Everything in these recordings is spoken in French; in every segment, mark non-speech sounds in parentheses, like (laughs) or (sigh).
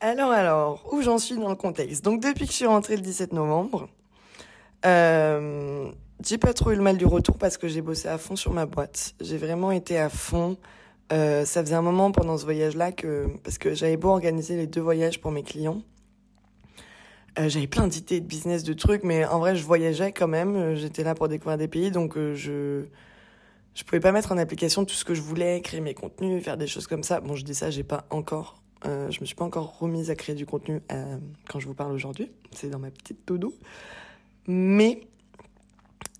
Alors, alors, où j'en suis dans le contexte? Donc, depuis que je suis rentrée le 17 novembre, euh, j'ai pas trop eu le mal du retour parce que j'ai bossé à fond sur ma boîte. J'ai vraiment été à fond. Euh, ça faisait un moment pendant ce voyage-là que, parce que j'avais beau organiser les deux voyages pour mes clients, euh, j'avais plein d'idées de business, de trucs, mais en vrai, je voyageais quand même. J'étais là pour découvrir des pays, donc euh, je je pouvais pas mettre en application tout ce que je voulais, créer mes contenus, faire des choses comme ça. Bon, je dis ça, j'ai pas encore, euh, je me suis pas encore remise à créer du contenu euh, quand je vous parle aujourd'hui. C'est dans ma petite todo. Mais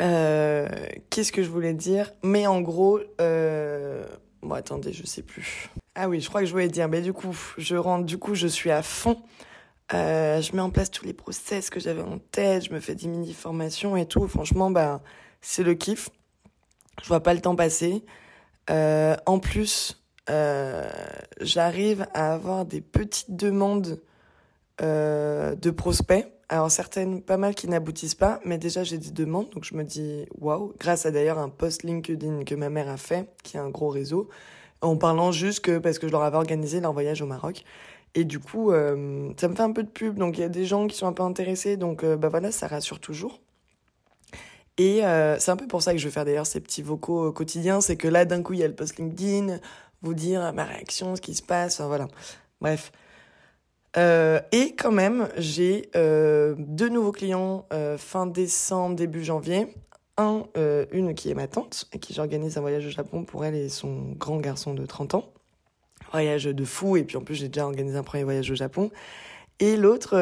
euh, qu'est-ce que je voulais dire? Mais en gros, euh... bon attendez, je sais plus. Ah oui, je crois que je voulais dire. Mais du coup, je rentre, du coup, je suis à fond. Je mets en place tous les process que j'avais en tête. Je me fais des mini formations et tout. Franchement, bah, c'est le kiff. Je vois pas le temps passer. En plus, euh, j'arrive à avoir des petites demandes euh, de prospects. Alors certaines, pas mal qui n'aboutissent pas, mais déjà j'ai des demandes, donc je me dis waouh. Grâce à d'ailleurs un post LinkedIn que ma mère a fait, qui a un gros réseau, en parlant juste que parce que je leur avais organisé leur voyage au Maroc. Et du coup, euh, ça me fait un peu de pub, donc il y a des gens qui sont un peu intéressés, donc euh, bah voilà, ça rassure toujours. Et c'est un peu pour ça que je vais faire d'ailleurs ces petits vocaux quotidiens, c'est que là d'un coup il y a le post LinkedIn, vous dire ma réaction, ce qui se passe, voilà. Bref. Euh, et quand même, j'ai euh, deux nouveaux clients euh, fin décembre, début janvier. Un, une qui est ma tante, et qui j'organise un voyage au Japon pour elle et son grand garçon de 30 ans. Voyage de fou, et puis en plus j'ai déjà organisé un premier voyage au Japon. Et l'autre,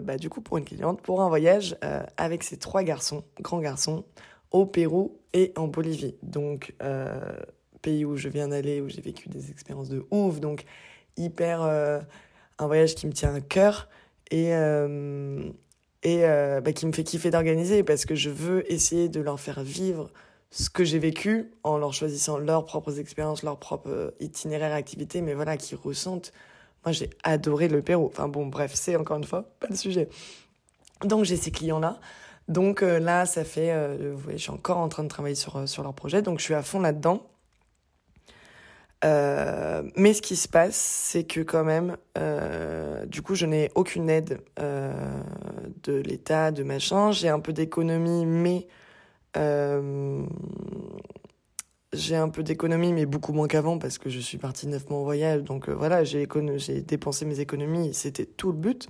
bah, du coup, pour une cliente, pour un voyage avec ses trois garçons, grands garçons, au Pérou et en Bolivie. Donc, pays où je viens d'aller, où j'ai vécu des expériences de ouf. Donc, hyper. euh, un voyage qui me tient à cœur et, euh, et euh, bah, qui me fait kiffer d'organiser parce que je veux essayer de leur faire vivre ce que j'ai vécu en leur choisissant leurs propres expériences, leurs propres itinéraires, activités, mais voilà, qu'ils ressentent moi, j'ai adoré le Pérou. Enfin bon, bref, c'est encore une fois pas le sujet. Donc j'ai ces clients-là. Donc là, ça fait, vous voyez, je suis encore en train de travailler sur, sur leur projet. Donc je suis à fond là-dedans. Euh, mais ce qui se passe, c'est que quand même, euh, du coup, je n'ai aucune aide euh, de l'État, de machin. J'ai un peu d'économie, mais j'ai un peu d'économie, mais beaucoup moins qu'avant parce que je suis partie neuf mois en voyage. Donc voilà, j'ai dépensé mes économies, c'était tout le but.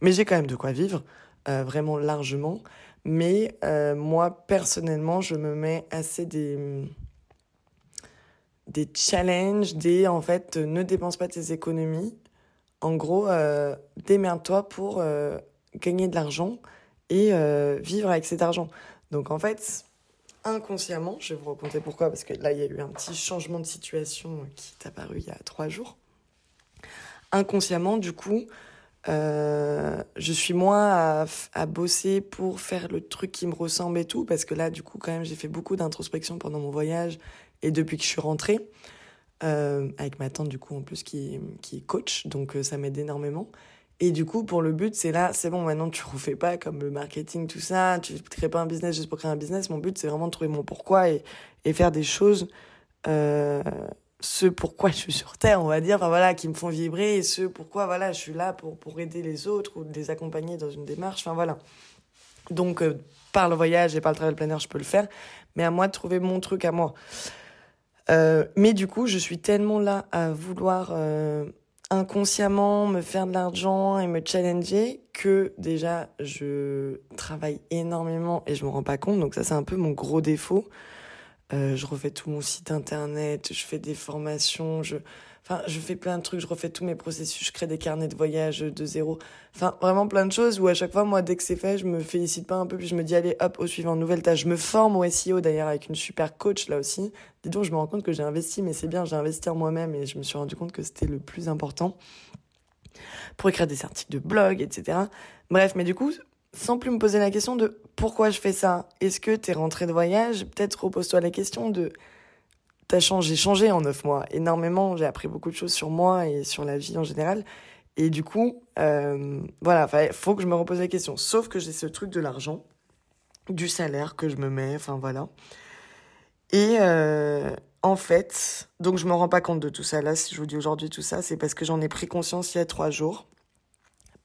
Mais j'ai quand même de quoi vivre, vraiment largement. Mais moi, personnellement, je me mets assez des des challenges, des en fait, euh, ne dépense pas tes économies. En gros, euh, démerde-toi pour euh, gagner de l'argent et euh, vivre avec cet argent. Donc en fait, inconsciemment, je vais vous raconter pourquoi, parce que là, il y a eu un petit changement de situation qui est apparu il y a trois jours. Inconsciemment, du coup, euh, je suis moins à, bosser pour faire le truc qui me ressemble et tout, parce que là, du coup, quand même, j'ai fait beaucoup d'introspection pendant mon voyage et depuis que je suis rentrée, euh, avec ma tante, du coup, en plus, qui, qui coach, donc euh, ça m'aide énormément. Et du coup, pour le but, c'est là, c'est bon, maintenant tu refais pas comme le marketing, tout ça, tu crées pas un business juste pour créer un business. Mon but, c'est vraiment de trouver mon pourquoi et, faire des choses, ce pourquoi je suis sur Terre, on va dire, enfin voilà, qui me font vibrer et ce pourquoi, voilà, je suis là pour, pour aider les autres ou les accompagner dans une démarche, enfin voilà. Donc, euh, par le voyage et par le travail planner, je peux le faire, mais à moi de trouver mon truc à moi. Euh, mais du coup, je suis tellement là à vouloir euh, inconsciemment me faire de l'argent et me challenger que déjà je travaille énormément et je me rends pas compte. Donc ça, c'est un peu mon gros défaut. Euh, je refais tout mon site internet, je fais des formations, je, enfin, je fais plein de trucs, je refais tous mes processus, je crée des carnets de voyage de zéro. Enfin, vraiment plein de choses où à chaque fois, moi, dès que c'est fait, je me félicite pas un peu, puis je me dis, allez, hop, au suivant, nouvelle tâche. Je me forme au SEO d'ailleurs avec une super coach là aussi. Dis donc, je me rends compte que j'ai investi, mais c'est bien, j'ai investi en moi-même et je me suis rendu compte que c'était le plus important pour écrire des articles de blog, etc. Bref, mais du coup, sans plus me poser la question de pourquoi je fais ça. Est-ce que t'es rentré de voyage? Peut-être repose-toi la question de t'as changé, j'ai changé en neuf mois énormément. J'ai appris beaucoup de choses sur moi et sur la vie en général. Et du coup, euh, voilà, il faut que je me repose la question. Sauf que j'ai ce truc de l'argent, du salaire que je me mets, enfin voilà. Et euh, en fait, donc je me rends pas compte de tout ça. Là, si je vous dis aujourd'hui tout ça, c'est parce que j'en ai pris conscience il y a trois jours.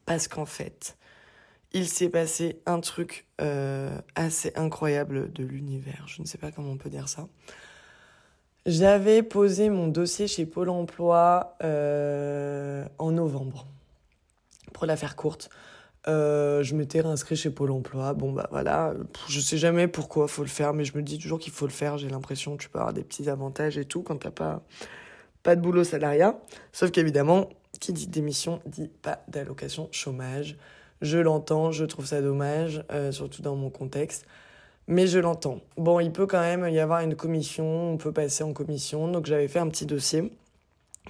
Parce qu'en fait, il s'est passé un truc euh, assez incroyable de l'univers. Je ne sais pas comment on peut dire ça. J'avais posé mon dossier chez Pôle Emploi euh, en novembre. Pour la faire courte, euh, je m'étais réinscrit chez Pôle Emploi. Bon, bah voilà, je sais jamais pourquoi faut le faire, mais je me dis toujours qu'il faut le faire. J'ai l'impression que tu peux avoir des petits avantages et tout quand t'as pas, pas de boulot salariat. Sauf qu'évidemment, qui dit démission dit pas d'allocation chômage. Je l'entends, je trouve ça dommage, euh, surtout dans mon contexte. Mais je l'entends. Bon, il peut quand même y avoir une commission, on peut passer en commission. Donc j'avais fait un petit dossier.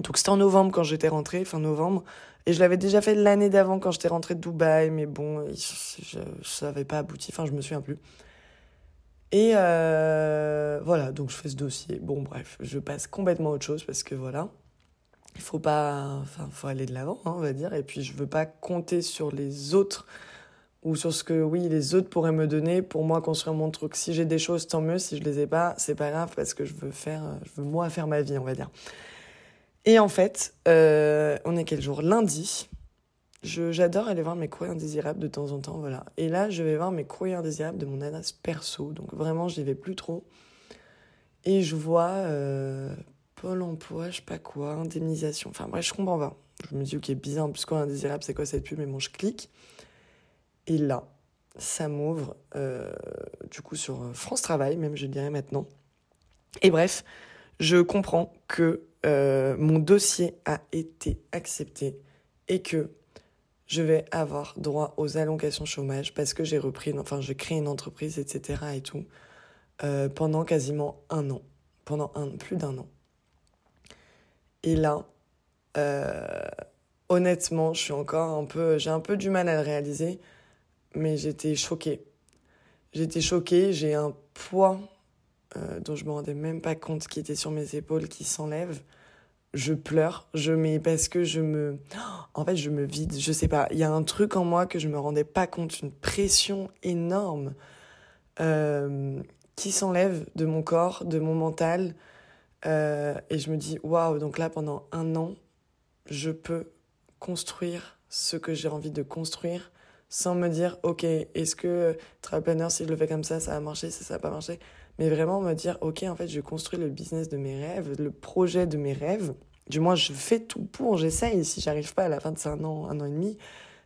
Donc c'était en novembre quand j'étais rentrée, fin novembre. Et je l'avais déjà fait l'année d'avant quand j'étais rentrée de Dubaï, mais bon, ça n'avait pas abouti, enfin je me souviens plus. Et euh, voilà, donc je fais ce dossier. Bon, bref, je passe complètement à autre chose parce que voilà, il faut pas, enfin, faut aller de l'avant, hein, on va dire. Et puis je veux pas compter sur les autres ou sur ce que oui les autres pourraient me donner pour moi construire mon truc. Si j'ai des choses, tant mieux. Si je les ai pas, c'est pas grave parce que je veux faire, je veux moi faire ma vie, on va dire. Et en fait, euh, on est quel jour? Lundi. J'adore aller voir mes courriers indésirables de temps en temps, voilà. Et là, je vais voir mes courriers indésirables de mon adresse perso. Donc vraiment, j'y vais plus trop. Et je vois euh, Pôle emploi, je sais pas quoi, indemnisation. Enfin bref, je comprends pas. Je me dis, ok, bizarre, plus quoi, indésirable, c'est quoi cette pub? Mais bon, je clique. Et là, ça m'ouvre, euh, du coup, sur France Travail, même je dirais maintenant. Et bref, je comprends que euh, mon dossier a été accepté et que je vais avoir droit aux allocations chômage parce que j'ai repris, enfin j'ai créé une entreprise, etc. et tout, euh, pendant quasiment un an, pendant un, plus d'un an. Et là, euh, honnêtement, je suis encore un peu, j'ai un peu du mal à le réaliser, mais j'étais choquée. J'étais choquée, j'ai un poids euh, dont je me rendais même pas compte qui était sur mes épaules qui s'enlève. Je pleure, je mets parce que je me en fait je me vide, je sais pas, il y a un truc en moi que je me rendais pas compte, une pression énorme euh, qui s'enlève de mon corps, de mon mental euh, et je me dis waouh, donc là pendant un an, je peux construire ce que j'ai envie de construire sans me dire ok, est-ce que Travel Planner si je le fais comme ça, ça va marcher, ça ça va pas marcher mais vraiment me dire, ok, en fait, je construis le business de mes rêves, le projet de mes rêves. Du moins, je fais tout pour, j'essaye. Si j'arrive pas à la fin de un an, un an et demi,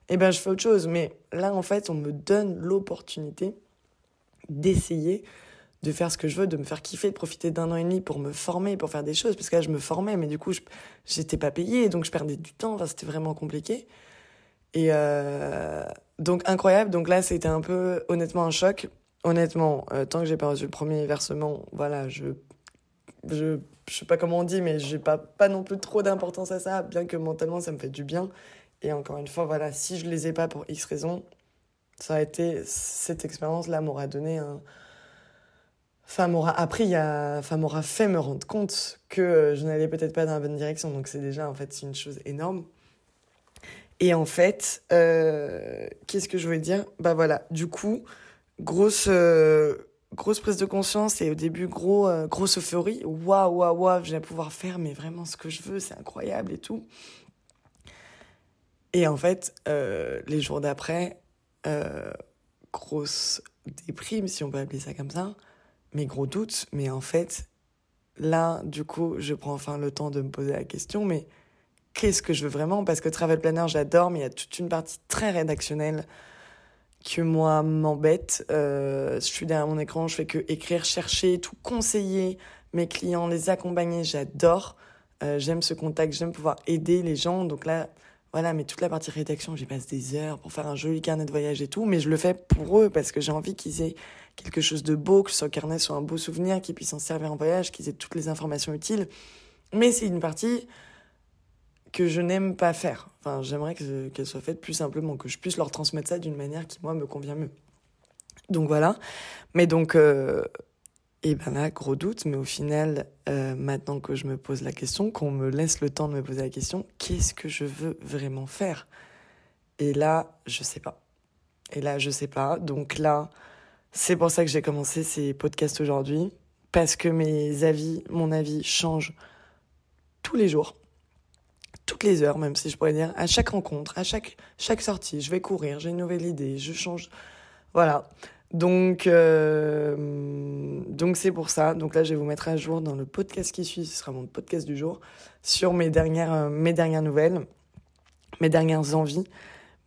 eh ben, je fais autre chose. Mais là, en fait, on me donne l'opportunité d'essayer de faire ce que je veux, de me faire kiffer, de profiter d'un an et demi pour me former, pour faire des choses. Parce que là, je me formais, mais du coup, j'étais pas payée, donc je perdais du temps. Enfin, c'était vraiment compliqué. Et euh, donc, incroyable. Donc là, c'était un peu, honnêtement, un choc honnêtement, euh, tant que j'ai pas reçu le premier versement, voilà, je, je, je sais pas comment on dit, mais j'ai pas, pas non plus trop d'importance à ça, bien que mentalement ça me fait du bien. Et encore une fois, voilà, si je les ai pas pour X raisons, ça a été, cette expérience-là m'aura donné un, enfin m'aura appris à, enfin m'aura fait me rendre compte que je n'allais peut-être pas dans la bonne direction. Donc c'est déjà en fait une chose énorme. Et en fait, euh, qu'est-ce que je voulais dire? Bah voilà, du coup, grosse euh, grosse prise de conscience et au début gros euh, grosse euphorie waouh waouh waouh je vais pouvoir faire mais vraiment ce que je veux c'est incroyable et tout et en fait euh, les jours d'après grosse déprime si on peut appeler ça comme ça mais gros doute mais en fait là du coup je prends enfin le temps de me poser la question mais qu'est-ce que je veux vraiment? Parce que travel planner j'adore mais il y a toute une partie très rédactionnelle que moi m'embête. Euh, je suis derrière mon écran, je fais que écrire, chercher, tout conseiller mes clients, les accompagner. J'adore. Euh, j'aime ce contact, j'aime pouvoir aider les gens. Donc là, voilà, mais toute la partie rédaction, j'y passe des heures pour faire un joli carnet de voyage et tout. Mais je le fais pour eux parce que j'ai envie qu'ils aient quelque chose de beau, que ce carnet soit un beau souvenir, qu'ils puissent en servir en voyage, qu'ils aient toutes les informations utiles. Mais c'est une partie que je n'aime pas faire. Enfin, j'aimerais qu'elle soit faite plus simplement, que je puisse leur transmettre ça d'une manière qui, moi, me convient mieux. Donc voilà. Mais donc, euh, et ben là, gros doute, mais au final, euh, maintenant que je me pose la question, qu'on me laisse le temps de me poser la question, qu'est-ce que je veux vraiment faire? Et là, je sais pas. Et là, je sais pas. Donc là, c'est pour ça que j'ai commencé ces podcasts aujourd'hui, parce que mes avis, mon avis change tous les jours, toutes les heures même si je pourrais dire, à chaque rencontre, à chaque, chaque sortie, je vais courir, j'ai une nouvelle idée, je change. Voilà. Donc, euh, donc c'est pour ça. Donc là, je vais vous mettre à jour dans le podcast qui suit. Ce sera mon podcast du jour sur mes dernières, euh, mes dernières nouvelles, mes dernières envies.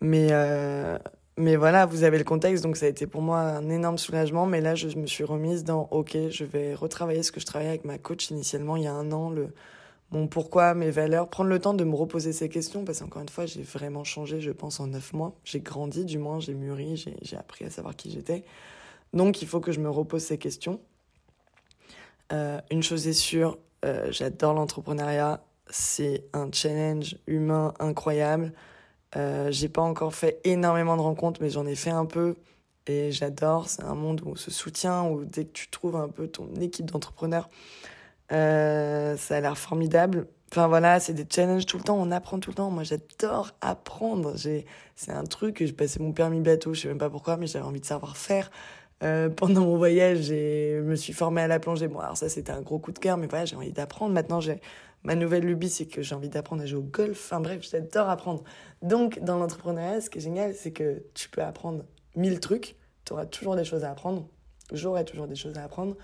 Euh, mais voilà, vous avez le contexte. Donc ça a été pour moi un énorme soulagement. Mais là, je me suis remise dans OK, je vais retravailler ce que je travaillais avec ma coach initialement il y a un an. Le, mon pourquoi, mes valeurs, prendre le temps de me reposer ces questions, parce qu'encore une fois, j'ai vraiment changé, je pense, en neuf mois. J'ai grandi, du moins, j'ai mûri, j'ai appris à savoir qui j'étais. Donc, il faut que je me repose ces questions. Euh, une chose est sûre, euh, j'adore l'entrepreneuriat. C'est un challenge humain incroyable. Euh, j'ai pas encore fait énormément de rencontres, mais j'en ai fait un peu. Et j'adore. C'est un monde où on se soutient, où dès que tu trouves un peu ton équipe d'entrepreneurs, euh, ça a l'air formidable. Enfin voilà, c'est des challenges tout le temps, on apprend tout le temps. Moi j'adore apprendre. C'est un truc, j'ai passé mon permis bateau, je sais même pas pourquoi, mais j'avais envie de savoir faire. Euh, pendant mon voyage, je me suis formée à la plongée. Bon, alors ça c'était un gros coup de cœur, mais voilà, j'ai envie d'apprendre. Maintenant, j'ai ma nouvelle lubie, c'est que j'ai envie d'apprendre à jouer au golf. Enfin bref, j'adore apprendre. Donc dans l'entrepreneuriat, ce qui est génial, c'est que tu peux apprendre mille trucs. Tu auras toujours des choses à apprendre. J'aurai toujours des choses à apprendre.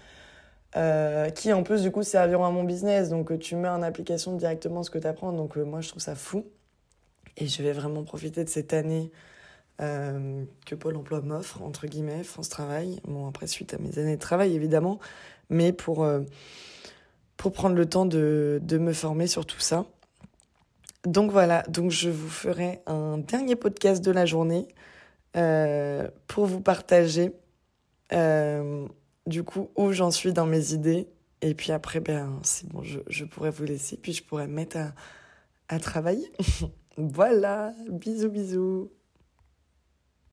Euh, qui en plus du coup serviront à mon business. Donc euh, tu mets en application directement ce que tu apprends. Donc euh, moi je trouve ça fou. Et je vais vraiment profiter de cette année que Pôle Emploi m'offre, entre guillemets, France Travail. Bon après suite à mes années de travail évidemment, mais pour, pour prendre le temps de, de me former sur tout ça. Donc voilà, donc je vous ferai un dernier podcast de la journée pour vous partager du coup où j'en suis dans mes idées. Et puis après, ben, c'est bon, je, je, pourrais vous laisser, puis je pourrais me mettre à, à travailler. (laughs) voilà, bisous, bisous.